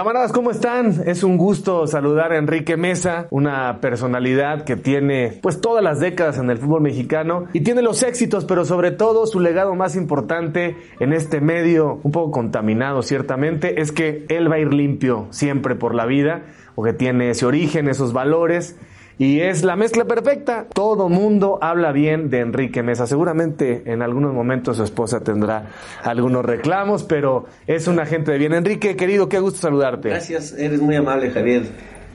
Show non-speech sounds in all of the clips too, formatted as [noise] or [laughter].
Camaradas, ¿cómo están? Es un gusto saludar a Enrique Mesa, una personalidad que tiene pues todas las décadas en el fútbol mexicano y tiene los éxitos, pero sobre todo su legado más importante en este medio un poco contaminado ciertamente es que él va a ir limpio siempre por la vida, o que tiene ese origen, esos valores y es la mezcla perfecta. Todo mundo habla bien de Enrique Mesa. Seguramente en algunos momentos su esposa tendrá algunos reclamos, pero es una gente de bien. Enrique, querido, qué gusto saludarte. Gracias, eres muy amable, Javier,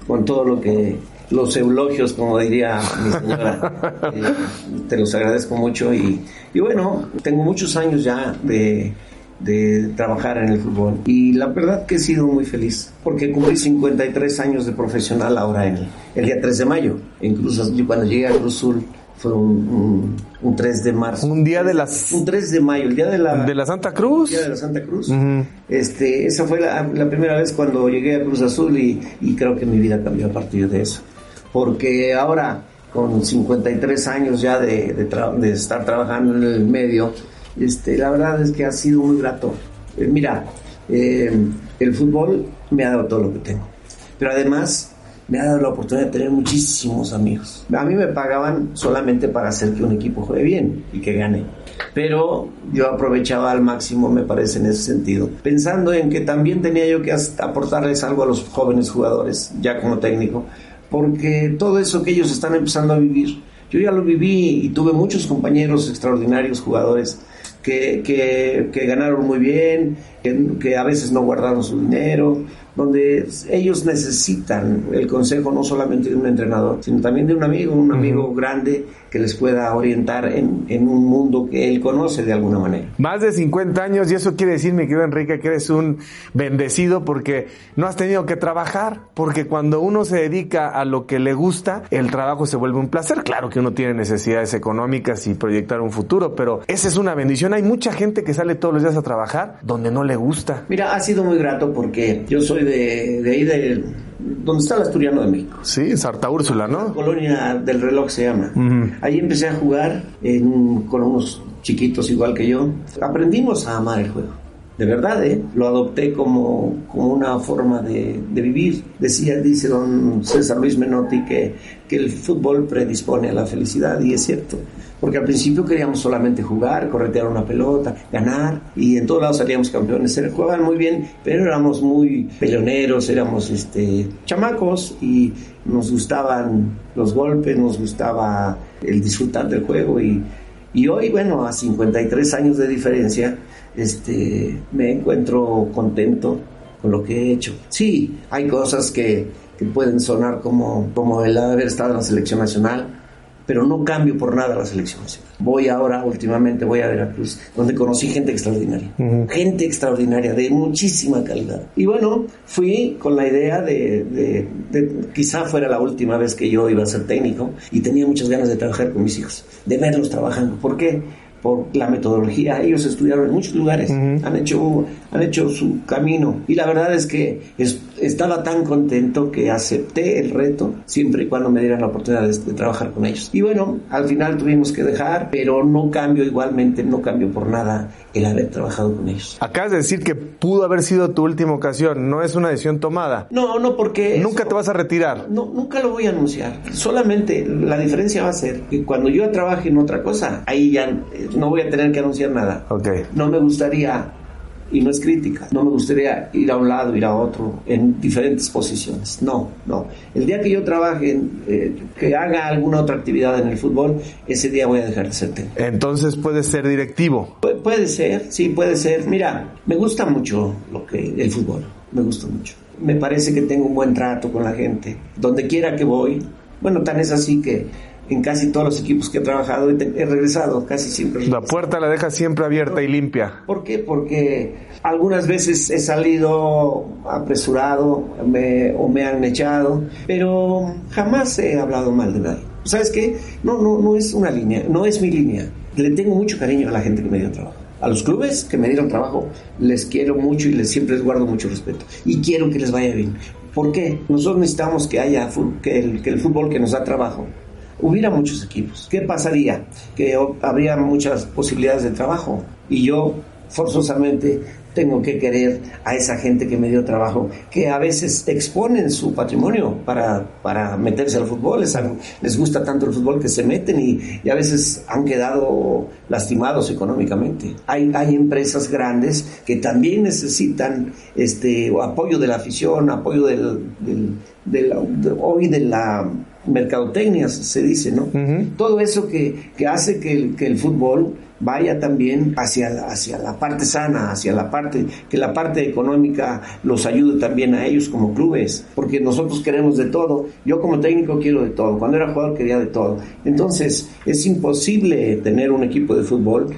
con todo lo que los eulogios, como diría mi señora. [laughs] Eh, te los agradezco mucho y, y bueno, tengo muchos años ya de de trabajar en el fútbol. Y la verdad que he sido muy feliz, porque cumplí 53 años de profesional ahora en el, día 3 de mayo. Incluso cuando llegué a Cruz Azul fue un, 3 de marzo. Un día de las... Un 3 de mayo, el día de la... De la Santa Cruz. El día de la Santa Cruz. este, esa fue la, primera vez cuando llegué a Cruz Azul y, y creo que mi vida cambió a partir de eso. Porque ahora, con 53 años ya de, de estar trabajando en el medio, este, la verdad es que ha sido muy grato. Eh, mira, eh, el fútbol me ha dado todo lo que tengo, pero además me ha dado la oportunidad de tener muchísimos amigos. A mí me pagaban solamente para hacer que un equipo juegue bien y que gane. Pero yo aprovechaba al máximo, me parece, en ese sentido. Pensando en que también tenía yo que aportarles algo a los jóvenes jugadores, ya como técnico, porque todo eso que ellos están empezando a vivir, yo ya lo viví y tuve muchos compañeros extraordinarios jugadores que, que, ganaron muy bien, que, que, a veces no guardaron su dinero, donde ellos necesitan el consejo no solamente de un entrenador, sino también de un amigo, un amigo grande que les pueda orientar en, en, un mundo que él conoce de alguna manera. Más de 50 años y eso quiere decir, mi querido Enrique, que eres un bendecido porque no has tenido que trabajar, porque cuando uno se dedica a lo que le gusta, el trabajo se vuelve un placer. Claro que uno tiene necesidades económicas y proyectar un futuro, pero esa es una bendición. Hay mucha gente que sale todos los días a trabajar donde no le gusta. Mira, ha sido muy grato porque yo soy de, de ahí de donde está el Asturiano de México. Sí, Sarta Úrsula, ¿no? La colonia del reloj se llama. Ahí empecé a jugar con unos chiquitos igual que yo. Aprendimos a amar el juego. De verdad, ¿eh? lo adopté como, como una forma de, de, vivir. Decía, dice don César Luis Menotti que, que el fútbol predispone a la felicidad y es cierto porque al principio queríamos solamente jugar, corretear una pelota, ganar, y en todos lados salíamos campeones. Jugaban muy bien, pero éramos muy peleoneros, éramos este, chamacos y nos gustaban los golpes, nos gustaba el disfrutar del juego y, y hoy, bueno, a 53 años de diferencia, este, me encuentro contento con lo que he hecho. Sí, hay cosas que, que pueden sonar como, como el haber estado en la selección nacional, pero no cambio por nada la selección Voy ahora, últimamente, voy a Veracruz, donde conocí gente extraordinaria, gente extraordinaria, de muchísima calidad. Y bueno, fui con la idea de, de, quizá fuera la última vez que yo iba a ser técnico y tenía muchas ganas de trabajar con mis hijos, de verlos trabajando. ¿Por qué? Por la metodología. Ellos estudiaron en muchos lugares, han, hecho, han hecho su camino. Y la verdad es que estaba tan contento que acepté el reto siempre y cuando me dieran la oportunidad de, trabajar con ellos. Y bueno, al final tuvimos que dejar, pero no cambio igualmente, no cambio por nada el haber trabajado con ellos. Acabas de decir que pudo haber sido tu última ocasión, no es una decisión tomada. No, no, porque... Nunca te vas a retirar. No, nunca lo voy a anunciar. Solamente la diferencia va a ser que cuando yo trabaje en otra cosa, ahí ya no voy a tener que anunciar nada. Okay. No me gustaría, y no es crítica, no me gustaría ir a un lado, ir a otro, en diferentes posiciones. No, no. El día que yo trabaje, eh, que haga alguna otra actividad en el fútbol, ese día voy a dejar de ser técnico. Entonces puede ser directivo. puede ser, sí, puede ser. Mira, me gusta mucho lo que el fútbol, me gusta mucho. Me parece que tengo un buen trato con la gente. Donde quiera que voy, bueno, tan es así que en casi todos los equipos que he trabajado he, regresado, casi siempre. La puerta la deja siempre abierta y limpia. ¿Por qué? Porque algunas veces he salido apresurado o me han echado, pero jamás he hablado mal de nadie. ¿Sabes qué? No, no, no es una línea, no es mi línea. Le tengo mucho cariño a la gente que me dio trabajo. A los clubes que me dieron trabajo, les quiero mucho y les siempre les guardo mucho respeto. Y quiero que les vaya bien. ¿Por qué? Nosotros necesitamos que haya que el, que el fútbol que nos da trabajo hubiera muchos equipos. ¿Qué pasaría? Que habría muchas posibilidades de trabajo y yo forzosamente tengo que querer a esa gente que me dio trabajo, que a veces exponen su patrimonio para, para meterse al fútbol, les, les gusta tanto el fútbol que se meten y, a veces han quedado lastimados económicamente. Hay, hay empresas grandes que también necesitan este, apoyo de la afición, apoyo del, hoy de la mercadotecnia, se dice, ¿no? Todo eso que, que hace que que el fútbol vaya también hacia, hacia la parte sana, hacia la parte, que la parte económica los ayude también a ellos como clubes, porque nosotros queremos de todo. Yo como técnico quiero de todo, cuando era jugador quería de todo. Entonces es imposible tener un equipo de fútbol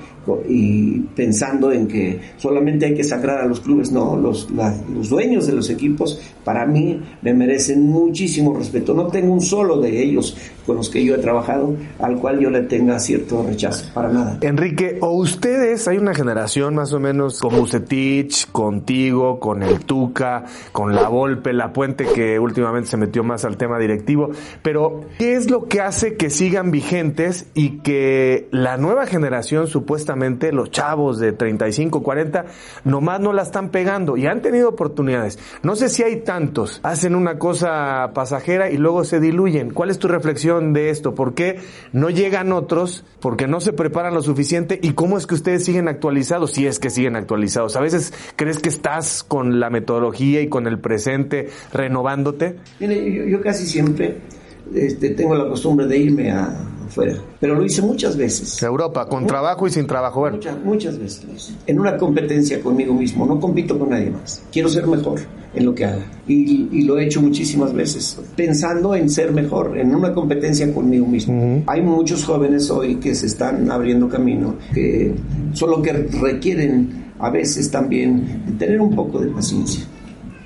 y pensando en que solamente hay que sacrar a los clubes, no, los, los dueños de los equipos para mí me merecen muchísimo respeto. No tengo un solo de ellos con los que yo he trabajado al cual yo le tenga cierto rechazo, para nada. O ustedes, hay una generación más o menos con Bucetich, contigo, con el Tuca, con la Volpe, la Puente que últimamente se metió más al tema directivo, pero ¿qué es lo que hace que sigan vigentes y que la nueva generación supuestamente, los chavos de 35, 40, nomás no la están pegando y han tenido oportunidades? No sé si hay tantos, hacen una cosa pasajera y luego se diluyen. ¿Cuál es tu reflexión? de esto? ¿Por qué no llegan otros? ¿Por qué no se preparan lo suficiente? ¿Y cómo es que ustedes siguen actualizados? Si es que siguen actualizados. A veces crees que estás con la metodología y con el presente renovándote. Mire, yo, casi siempre este, tengo la costumbre de irme a, afuera. Pero lo hice muchas veces. Europa, con trabajo y sin trabajo. Muchas, muchas veces. En una competencia conmigo mismo. No compito con nadie más. Quiero ser mejor en lo que haga. Y, lo he hecho muchísimas veces, pensando en ser mejor, en una competencia conmigo mismo. Hay muchos jóvenes hoy que se están abriendo camino, que solo que requieren a veces también tener un poco de paciencia.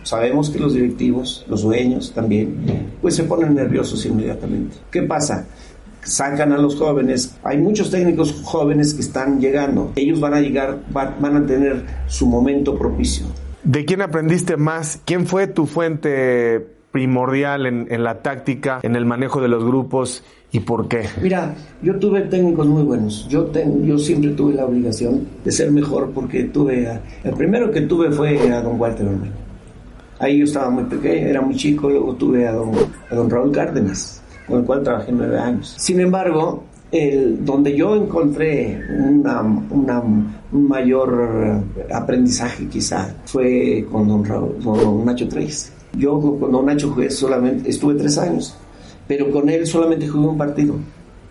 Sabemos que los directivos, los dueños también, pues se ponen nerviosos inmediatamente. ¿Qué pasa? Sacan a los jóvenes. Hay muchos técnicos jóvenes que están llegando. Ellos van a llegar, van a tener su momento propicio. ¿De quién aprendiste más? ¿Quién fue tu fuente primordial en, la táctica, en el manejo de los grupos y por qué? Mira, yo tuve técnicos muy buenos. Yo, yo siempre tuve la obligación de ser mejor porque tuve... el primero que tuve fue a don Walter Ormel. Ahí yo estaba muy pequeño, era muy chico, luego tuve a don, a don Raúl Cárdenas, con el cual trabajé nueve años. Sin embargo, el, donde yo encontré una, un mayor aprendizaje quizá fue con don, don Nacho Tres. Yo con don Nacho jugué solamente, estuve tres años, pero con él solamente jugué un partido.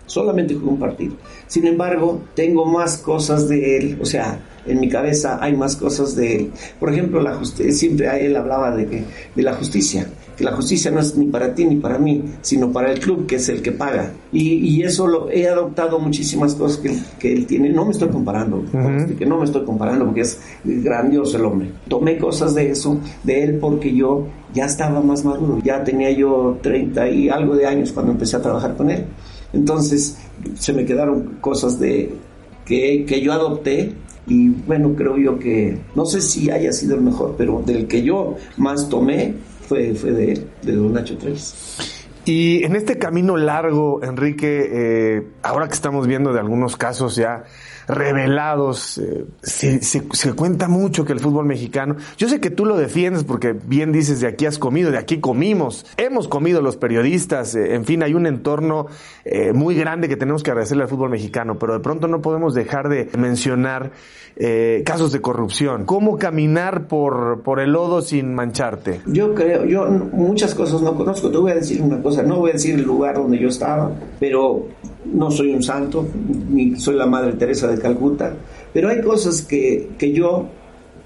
Solamente jugué un partido. Sin embargo, tengo más cosas de él, o sea, en mi cabeza hay más cosas de él. Por ejemplo, siempre él hablaba de, de la justicia que la justicia no es ni para ti ni para mí, sino para el club, que es el que paga. Y, eso lo he adoptado muchísimas cosas que, que él tiene. No me estoy comparando, que no me estoy comparando porque es grandioso el hombre. Tomé cosas de eso, de él, porque yo ya estaba más maduro. Ya tenía yo 30 y algo de años cuando empecé a trabajar con él. Entonces se me quedaron cosas de que, que yo adopté y bueno, creo yo que, no sé si haya sido el mejor, pero del que yo más tomé fue, fue de de Don Nacho Tres. Y en este camino largo, Enrique, eh, ahora que estamos viendo de algunos casos ya revelados. Eh, se, se, cuenta mucho que el fútbol mexicano, yo sé que tú lo defiendes porque bien dices, de aquí has comido, de aquí comimos, hemos comido los periodistas, eh, en fin, hay un entorno eh, muy grande que tenemos que agradecerle al fútbol mexicano, pero de pronto no podemos dejar de mencionar casos de corrupción. ¿Cómo caminar por, por el lodo sin mancharte? Yo creo, yo muchas cosas no conozco, te voy a decir una cosa, no voy a decir el lugar donde yo estaba, pero no soy un santo, ni soy la Madre Teresa de Calcuta, pero hay cosas que, que yo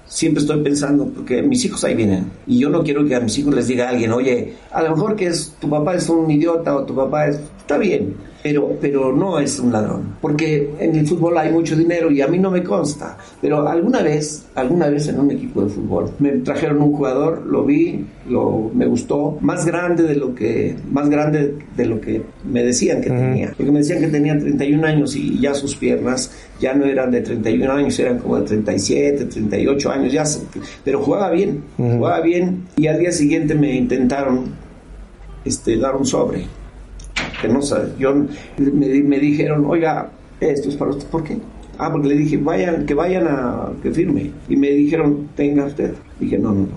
siempre estoy pensando, porque mis hijos ahí vienen, y yo no quiero que a mis hijos les diga a alguien, oye, a lo mejor que es, tu papá es un idiota o tu papá es, está bien, pero, pero no es un ladrón, porque en el fútbol hay mucho dinero y a mí no me consta, pero alguna vez, alguna vez en un equipo de fútbol, me trajeron un jugador, lo vi, lo, me gustó, más grande de lo que, más grande de lo que me decían que tenía, porque me decían que tenía 31 años y ya sus piernas ya no eran de 31 años, eran como de 37, 38 años, ya, pero jugaba bien, jugaba bien. Y al día siguiente me intentaron este, dar un sobre que no sé, yo me, me dijeron, oiga, esto es para usted, ¿por qué? Ah, porque le dije, vayan, que vayan a, que firme. Y me dijeron, tenga usted. Dije, no, no, no,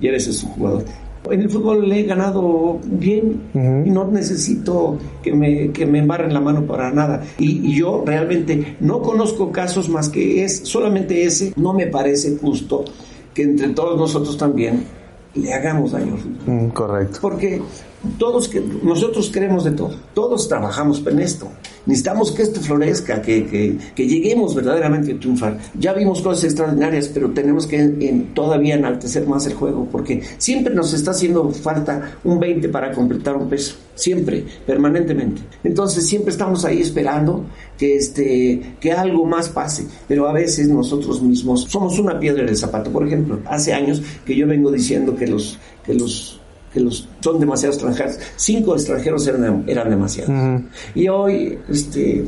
llévese su jugador. En el fútbol le he ganado bien y no necesito que me, que me embarren la mano para nada. Y, y, yo realmente no conozco casos más que es, solamente ese, no me parece justo que entre todos nosotros también le hagamos daño. Mm, correcto. Porque todos que nosotros queremos de todo, todos trabajamos en esto. Necesitamos que esto florezca, que, que, que lleguemos verdaderamente a triunfar. Ya vimos cosas extraordinarias, pero tenemos que todavía enaltecer más el juego, porque siempre nos está haciendo falta un 20 para completar un peso, siempre, permanentemente. Entonces siempre estamos ahí esperando que, este, que algo más pase, pero a veces nosotros mismos somos una piedra en el zapato. Por ejemplo, hace años que yo vengo diciendo que los, que los que los, son demasiados extranjeros. Cinco extranjeros eran, eran demasiados. Uh -huh. Y hoy, este,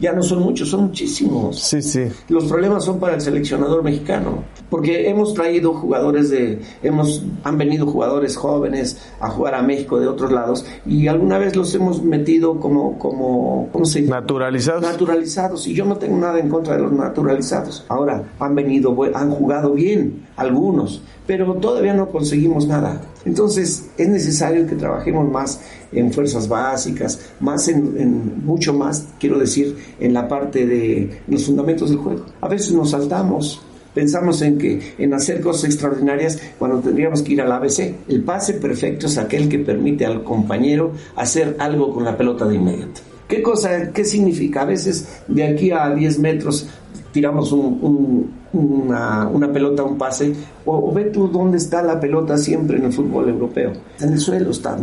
ya no son muchos, son muchísimos. Sí, sí. Los problemas son para el seleccionador mexicano, porque hemos traído jugadores de, hemos, han venido jugadores jóvenes a jugar a México de otros lados y alguna vez los hemos metido como, como, ¿cómo se dice? Naturalizados. Naturalizados. Y yo no tengo nada en contra de los naturalizados. Ahora, han venido, han jugado bien, algunos, pero todavía no conseguimos nada. Entonces es necesario que trabajemos más en fuerzas básicas, más en, mucho más, quiero decir, en la parte de los fundamentos del juego. A veces nos saltamos, pensamos en que en hacer cosas extraordinarias cuando tendríamos que ir al ABC. El pase perfecto es aquel que permite al compañero hacer algo con la pelota de inmediato. ¿Qué cosa, qué significa? A veces de aquí a 10 metros tiramos un, una, una, pelota, un pase, o, ve tú dónde está la pelota siempre en el fútbol europeo. En el suelo, está,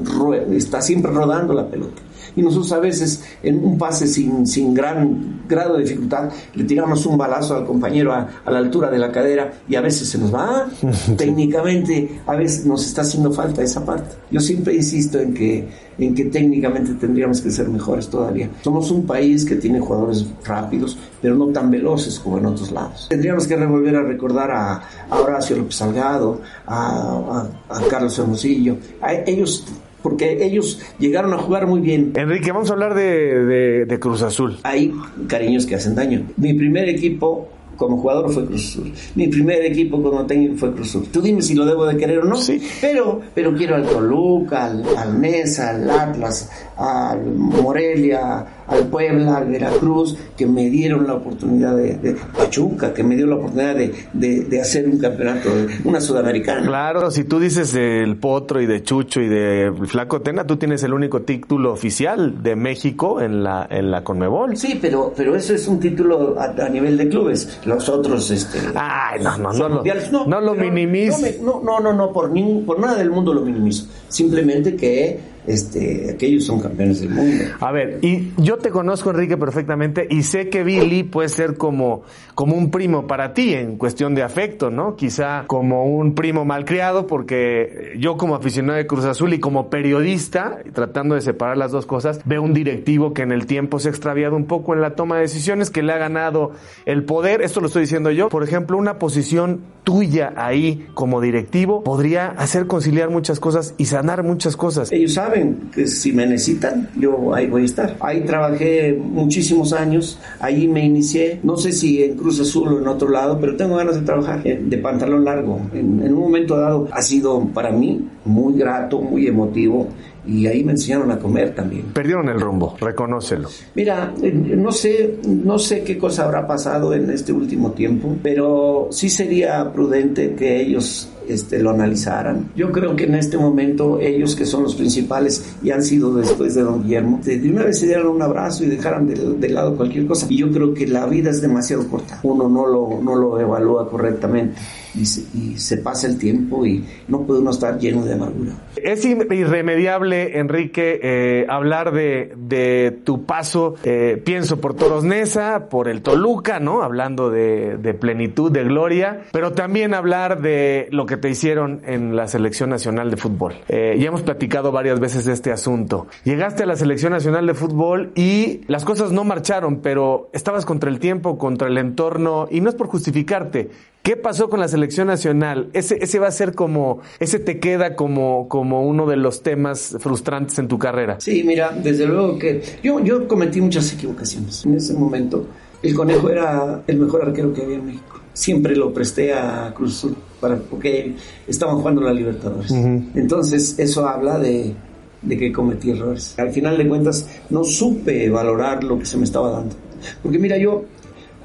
está siempre rodando la pelota. Y nosotros a veces en un pase sin, sin gran grado de dificultad le tiramos un balazo al compañero a, a la altura de la cadera y a veces se nos va. [laughs] técnicamente a veces nos está haciendo falta esa parte. Yo siempre insisto en que, en que técnicamente tendríamos que ser mejores todavía. Somos un país que tiene jugadores rápidos, pero no tan veloces como en otros lados. Tendríamos que volver a recordar a, a Horacio López Salgado, a, a, a Carlos Hermosillo. A ellos porque ellos llegaron a jugar muy bien. Enrique, vamos a hablar de, de, de, Cruz Azul. Hay cariños que hacen daño. Mi primer equipo como jugador fue Cruz Azul. Mi primer equipo como técnico fue Cruz Azul. Tú dime si lo debo de querer o no. Sí. Pero, pero quiero al Toluca, al, al Nesa, al Atlas, al Morelia, al Puebla, al Veracruz, que me dieron la oportunidad de, de Pachuca, que me dio la oportunidad de, de, de, hacer un campeonato, una sudamericana. Claro, si tú dices del Potro y de Chucho y de Flaco Tena, tú tienes el único título oficial de México en la, en la Conmebol. Sí, pero, pero eso es un título a, a nivel de clubes. Los otros, este. Ay, no, no, no, no, no lo minimizo. No, no, no, no, por, ni, por nada del mundo lo minimizo. Simplemente que este, aquellos son campeones del mundo. A ver, y yo te conozco, Enrique, perfectamente, y sé que Billy puede ser como, como un primo para ti en cuestión de afecto, ¿no? Quizá como un primo malcriado, porque yo como aficionado de Cruz Azul y como periodista, tratando de separar las dos cosas, veo un directivo que en el tiempo se ha extraviado un poco en la toma de decisiones, que le ha ganado el poder, esto lo estoy diciendo yo, por ejemplo, una posición tuya ahí como directivo podría hacer conciliar muchas cosas y sanar muchas cosas. Ellos saben que si me necesitan, yo ahí voy a estar. Ahí trabajé muchísimos años, ahí me inicié, no sé si en Cruz Azul o en otro lado, pero tengo ganas de trabajar de pantalón largo. En, en un momento dado ha sido para mí muy grato, muy emotivo y ahí me enseñaron a comer también. Perdieron el rumbo, reconócelo. Mira, no sé, no sé qué cosa habrá pasado en este último tiempo, pero sí sería prudente que ellos este, lo analizaran. Yo creo que en este momento ellos que son los principales y han sido después de don Guillermo, de, una vez se dieran un abrazo y dejaran de, de, lado cualquier cosa. Y yo creo que la vida es demasiado corta. Uno no lo, no lo evalúa correctamente y se, y se pasa el tiempo y no puede uno estar lleno de amargura. Es irremediable, Enrique, eh, hablar de, de, tu paso, eh, pienso por Toros Neza, por el Toluca, ¿no? Hablando de, de, plenitud, de gloria, pero también hablar de lo que te hicieron en la Selección Nacional de Fútbol. Eh, ya hemos platicado varias veces de este asunto. Llegaste a la Selección Nacional de Fútbol y las cosas no marcharon, pero estabas contra el tiempo, contra el entorno, y no es por justificarte, ¿Qué pasó con la selección nacional? Ese, ese va a ser como, ese te queda como, como uno de los temas frustrantes en tu carrera. Sí, mira, desde luego que yo, yo cometí muchas equivocaciones en ese momento. El conejo era el mejor arquero que había en México. Siempre lo presté a Cruz Azul para, porque estaban jugando la Libertadores. Entonces, eso habla de, de que cometí errores. Al final de cuentas, no supe valorar lo que se me estaba dando. Porque mira, yo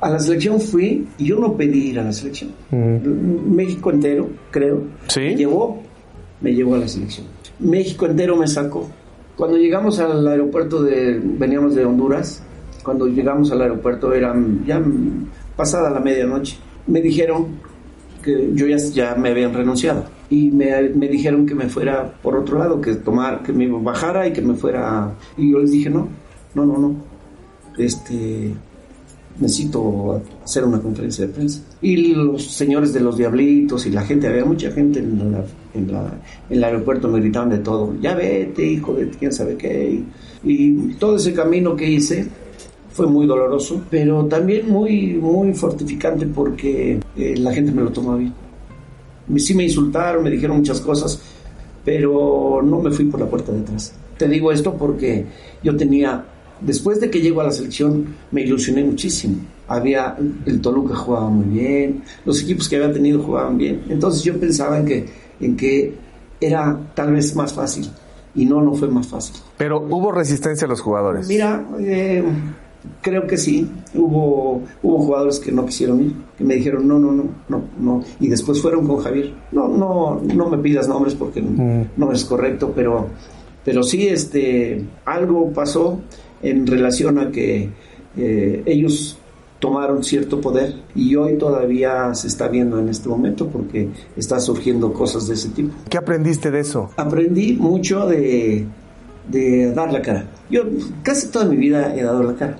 a la selección fui y yo no pedí ir a la selección. México entero, creo, ¿Sí? me llevó, me llevó a la selección. México entero me sacó. Cuando llegamos al aeropuerto de, veníamos de Honduras, cuando llegamos al aeropuerto era ya pasada la medianoche. Me dijeron que yo ya, ya me habían renunciado y me, me, dijeron que me fuera por otro lado, que tomar, que me bajara y que me fuera. Y yo les dije no, no, no, no. Este, necesito hacer una conferencia de prensa. Y los señores de los diablitos y la gente, había mucha gente en, la, en, la, en el aeropuerto, me gritaban de todo, ya vete, hijo de quién sabe qué. Y, y todo ese camino que hice fue muy doloroso, pero también muy, muy fortificante porque eh, la gente me lo tomó bien. Sí me insultaron, me dijeron muchas cosas, pero no me fui por la puerta de atrás. Te digo esto porque yo tenía después de que llego a la selección me ilusioné muchísimo. Había el Toluca jugaba muy bien, los equipos que había tenido jugaban bien. Entonces yo pensaba en que, en que era tal vez más fácil y no, no fue más fácil. Pero hubo resistencia a los jugadores. Mira, eh, creo que sí. Hubo, hubo jugadores que no quisieron ir, que me dijeron no, no, no, no, no. Y después fueron con Javier. No, no, no me pidas nombres porque mm. no es correcto, pero, pero sí, este, algo pasó en relación a que eh, ellos tomaron cierto poder y hoy todavía se está viendo en este momento porque está surgiendo cosas de ese tipo. ¿Qué aprendiste de eso? Aprendí mucho de, de dar la cara. Yo casi toda mi vida he dado la cara.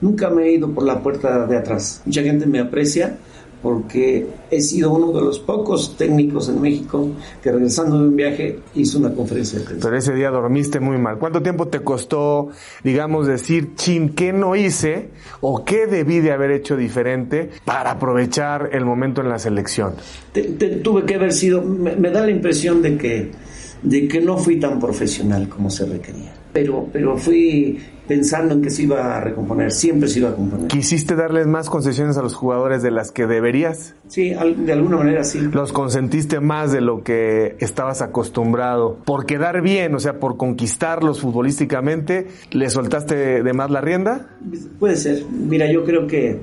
Nunca me he ido por la puerta de atrás. Mucha gente me aprecia porque he sido uno de los pocos técnicos en México que regresando de un viaje hizo una conferencia de prensa. Pero ese día dormiste muy mal. ¿Cuánto tiempo te costó, digamos, decir, chin, qué no hice o qué debí de haber hecho diferente para aprovechar el momento en la selección? Te, te, tuve que haber sido, me, me, da la impresión de que, de que no fui tan profesional como se requería. Pero, pero fui pensando en que se iba a recomponer, siempre se iba a componer. ¿Quisiste darles más concesiones a los jugadores de las que deberías? Sí, de alguna manera sí. ¿Los consentiste más de lo que estabas acostumbrado? ¿Por quedar bien, o sea, por conquistarlos futbolísticamente, le soltaste de más la rienda? Puede ser. Mira, yo creo que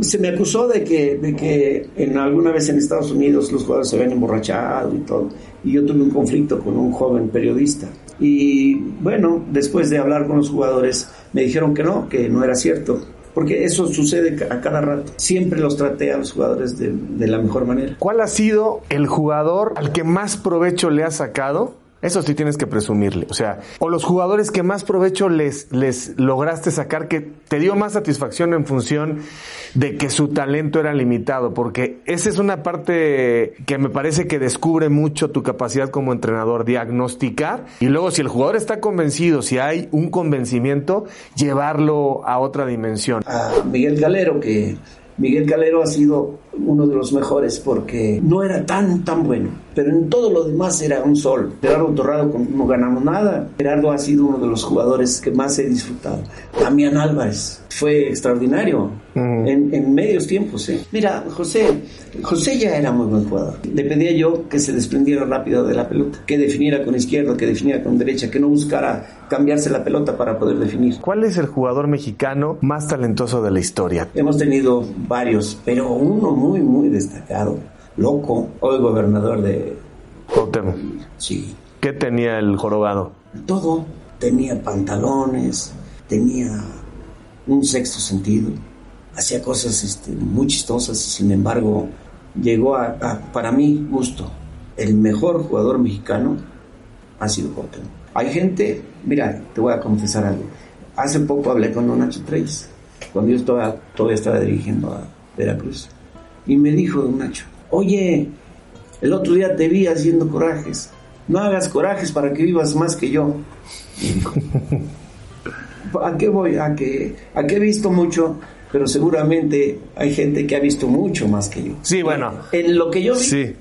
se me acusó de que, de que en alguna vez en Estados Unidos los jugadores se habían emborrachado y todo. Y yo tuve un conflicto con un joven periodista. Y bueno, después de hablar con los jugadores, me dijeron que no, que no era cierto. Porque eso sucede a cada rato. Siempre los traté a los jugadores de, de la mejor manera. ¿Cuál ha sido el jugador al que más provecho le ha sacado eso sí tienes que presumirle. O sea, o los jugadores que más provecho les, les lograste sacar, que te dio más satisfacción en función de que su talento era limitado. Porque esa es una parte que me parece que descubre mucho tu capacidad como entrenador, diagnosticar. Y luego, si el jugador está convencido, si hay un convencimiento, llevarlo a otra dimensión. A Miguel Galero, que Miguel Calero ha sido uno de los mejores porque no era tan, tan bueno, pero en todo lo demás era un sol. Gerardo Torrado no ganamos nada. Gerardo ha sido uno de los jugadores que más he disfrutado. Damián Álvarez fue extraordinario uh -huh. en, en, medios tiempos. ¿eh? Mira, José, José ya era muy buen jugador. Le pedía yo que se desprendiera rápido de la pelota, que definiera con izquierda, que definiera con derecha, que no buscara cambiarse la pelota para poder definir. ¿Cuál es el jugador mexicano más talentoso de la historia? Hemos tenido varios, pero uno muy, muy destacado. Loco, hoy gobernador de... Cuauhtémoc. Sí. ¿Qué tenía el jorobado? Todo. Tenía pantalones, tenía un sexto sentido, hacía cosas este, muy chistosas y sin embargo llegó a, a, para mi gusto, el mejor jugador mexicano ha sido Cuauhtémoc. Hay gente, mira, te voy a confesar algo. Hace poco hablé con Nacho Treyes, cuando yo estaba, todavía estaba dirigiendo a Veracruz. Y me dijo Don Nacho, oye, el otro día te vi haciendo corajes. No hagas corajes para que vivas más que yo. [laughs] ¿A qué voy? A que, a que he visto mucho, pero seguramente hay gente que ha visto mucho más que yo. Sí, bueno. En lo que yo vi, sí.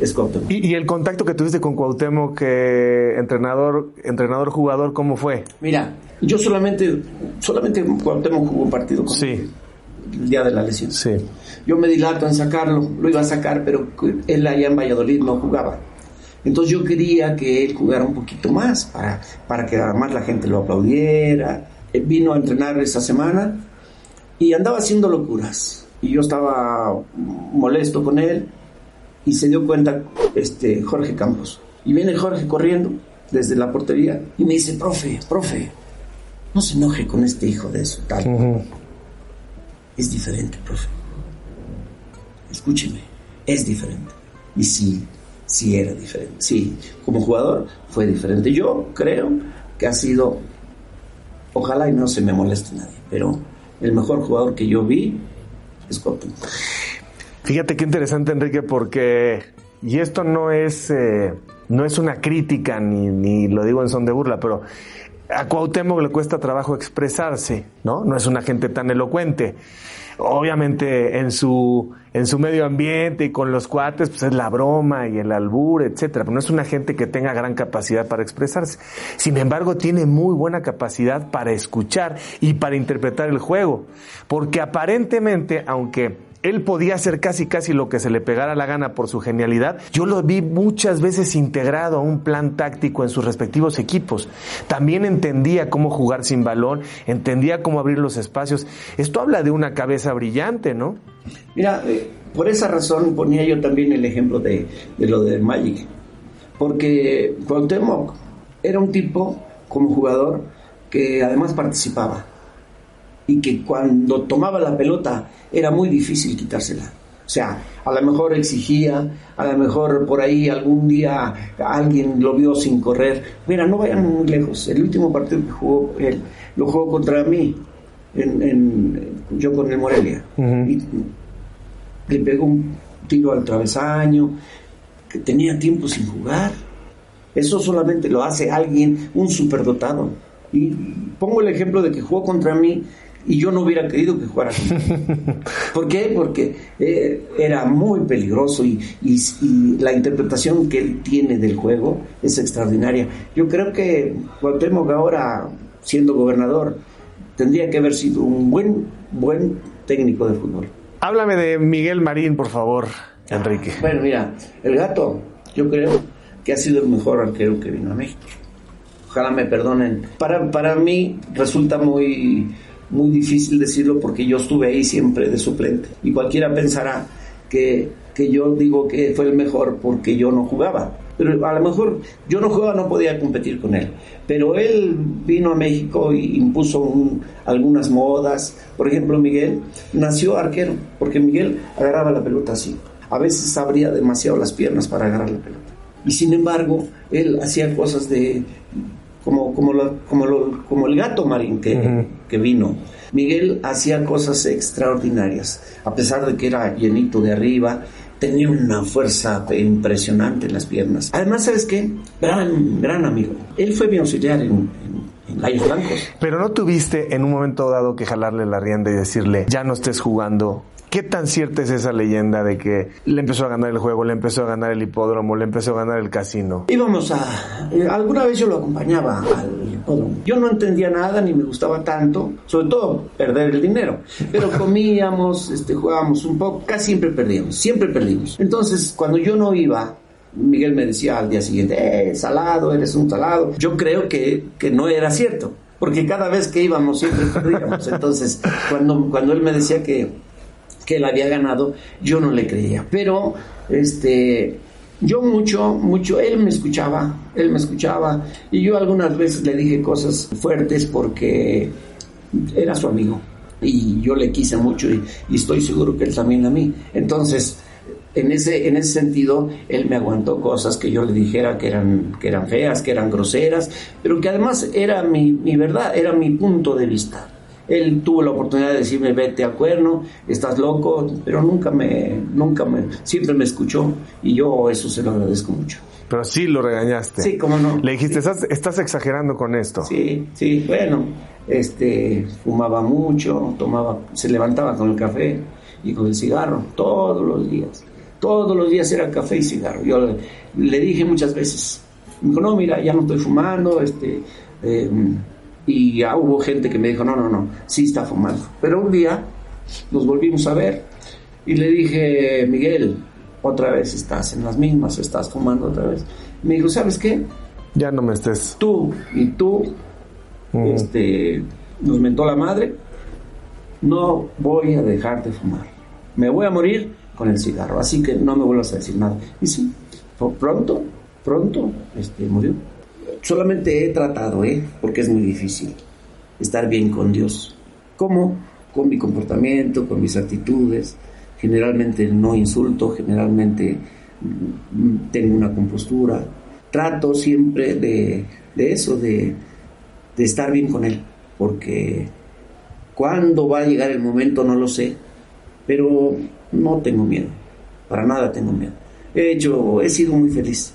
es Cuauhtémoc. ¿Y, el contacto que tuviste con Cuauhtémoc, que entrenador, entrenador jugador, cómo fue? Mira, yo solamente, solamente Cuauhtémoc jugó un partido con sí. El día de la lesión. Sí. Yo me dilato en sacarlo, lo iba a sacar, pero él allá en Valladolid no jugaba. Entonces yo quería que él jugara un poquito más para, para que además la gente lo aplaudiera. Él vino a entrenar esa semana y andaba haciendo locuras. Y yo estaba molesto con él y se dio cuenta este, Jorge Campos. Y viene Jorge corriendo desde la portería y me dice, profe, profe, no se enoje con este hijo de su tal. Es diferente, profe. Escúcheme, es diferente. Y sí, sí era diferente. Sí, como jugador fue diferente. Yo creo que ha sido, ojalá y no se me moleste nadie, pero el mejor jugador que yo vi es Coutinho. Fíjate qué interesante, Enrique, porque, y esto no es, eh, no es una crítica, ni, ni lo digo en son de burla, pero a Cuauhtémoc le cuesta trabajo expresarse, ¿no? No es una gente tan elocuente. Obviamente en su, en su medio ambiente y con los cuates, pues es la broma y el albur, etcétera, pero no es una gente que tenga gran capacidad para expresarse. Sin embargo, tiene muy buena capacidad para escuchar y para interpretar el juego, porque aparentemente, aunque él podía hacer casi casi lo que se le pegara la gana por su genialidad. Yo lo vi muchas veces integrado a un plan táctico en sus respectivos equipos. También entendía cómo jugar sin balón, entendía cómo abrir los espacios. Esto habla de una cabeza brillante, ¿no? Mira, eh, por esa razón ponía yo también el ejemplo de, lo de Magic. Porque Cuauhtémoc era un tipo, como jugador, que además participaba y que cuando tomaba la pelota era muy difícil quitársela. O sea, a lo mejor exigía, a lo mejor por ahí algún día alguien lo vio sin correr. Mira, no vayan muy lejos. El último partido que jugó él, lo jugó contra mí, en, yo con el Morelia. y le pegó un tiro al travesaño, que tenía tiempo sin jugar. Eso solamente lo hace alguien, un superdotado. Y pongo el ejemplo de que jugó contra mí y yo no hubiera querido que jugara. [laughs] ¿Por qué? Porque eh, era muy peligroso y, la interpretación que él tiene del juego es extraordinaria. Yo creo que Cuauhtémoc ahora, siendo gobernador, tendría que haber sido un buen, buen técnico de fútbol. Háblame de Miguel Marín, por favor, Enrique. Bueno, mira, el gato, yo creo que ha sido el mejor arquero que vino a México. Ojalá me perdonen. Para, para mí resulta muy muy difícil decirlo porque yo estuve ahí siempre de suplente. Y cualquiera pensará que, que yo digo que fue el mejor porque yo no jugaba. Pero a lo mejor yo no jugaba, no podía competir con él. Pero él vino a México y impuso algunas modas. Por ejemplo, Miguel nació arquero, porque Miguel agarraba la pelota así. A veces abría demasiado las piernas para agarrar la pelota. Y sin embargo, él hacía cosas de como, como, como, como el gato marín que, que vino. Miguel hacía cosas extraordinarias, a pesar de que era llenito de arriba, tenía una fuerza impresionante en las piernas. Además, ¿sabes qué? Gran, gran amigo. Él fue mi auxiliar en, en, en Blancos. Pero no tuviste en un momento dado que jalarle la rienda y decirle, ya no estés jugando, ¿Qué tan cierta es esa leyenda de que le empezó a ganar el juego, le empezó a ganar el hipódromo, le empezó a ganar el casino? Íbamos a... Eh, alguna vez yo lo acompañaba al hipódromo. Yo no entendía nada ni me gustaba tanto, sobre todo perder el dinero. Pero [laughs] comíamos, este, jugábamos un poco, casi siempre perdíamos, siempre perdimos. Entonces, cuando yo no iba, Miguel me decía al día siguiente, eh, salado, eres un salado. Yo creo que, que no era cierto, porque cada vez que íbamos siempre perdíamos. Entonces, cuando, cuando él me decía que que él había ganado, yo no le creía. Pero, este, yo mucho, mucho, él me escuchaba, él me escuchaba, y yo algunas veces le dije cosas fuertes porque era su amigo, y yo le quise mucho, y, estoy seguro que él también a mí. Entonces, en ese, en ese sentido, él me aguantó cosas que yo le dijera que eran, que eran feas, que eran groseras, pero que además era mi, mi verdad, era mi punto de vista. Él tuvo la oportunidad de decirme, vete a cuerno, estás loco, pero nunca me, nunca me, siempre me escuchó y yo eso se lo agradezco mucho. Pero sí lo regañaste. Sí, cómo no. Le dijiste, estás, exagerando con esto. Sí, sí, bueno, este, fumaba mucho, tomaba, se levantaba con el café y con el cigarro todos los días, Todos los días era café y cigarro. Yo le, le dije muchas veces, me dijo, no, mira, ya no estoy fumando, este, eh, y ya hubo gente que me dijo, no, no, no, sí está fumando. Pero un día nos volvimos a ver y le dije, Miguel, otra vez estás en las mismas, estás fumando otra vez. Me dijo, ¿sabes qué? Ya no me estés. Tú y tú, Mm. este, nos mentó la madre, no voy a dejar de fumar. Me voy a morir con el cigarro, así que no me vuelvas a decir nada. Y sí, pronto, pronto, este, murió. Solamente he tratado, ¿eh? porque es muy difícil, estar bien con Dios. ¿Cómo? Con mi comportamiento, con mis actitudes. Generalmente no insulto, generalmente tengo una compostura. Trato siempre de, eso, de, de estar bien con Él, porque cuándo va a llegar el momento no lo sé, pero no tengo miedo, para nada tengo miedo. He hecho, he sido muy feliz.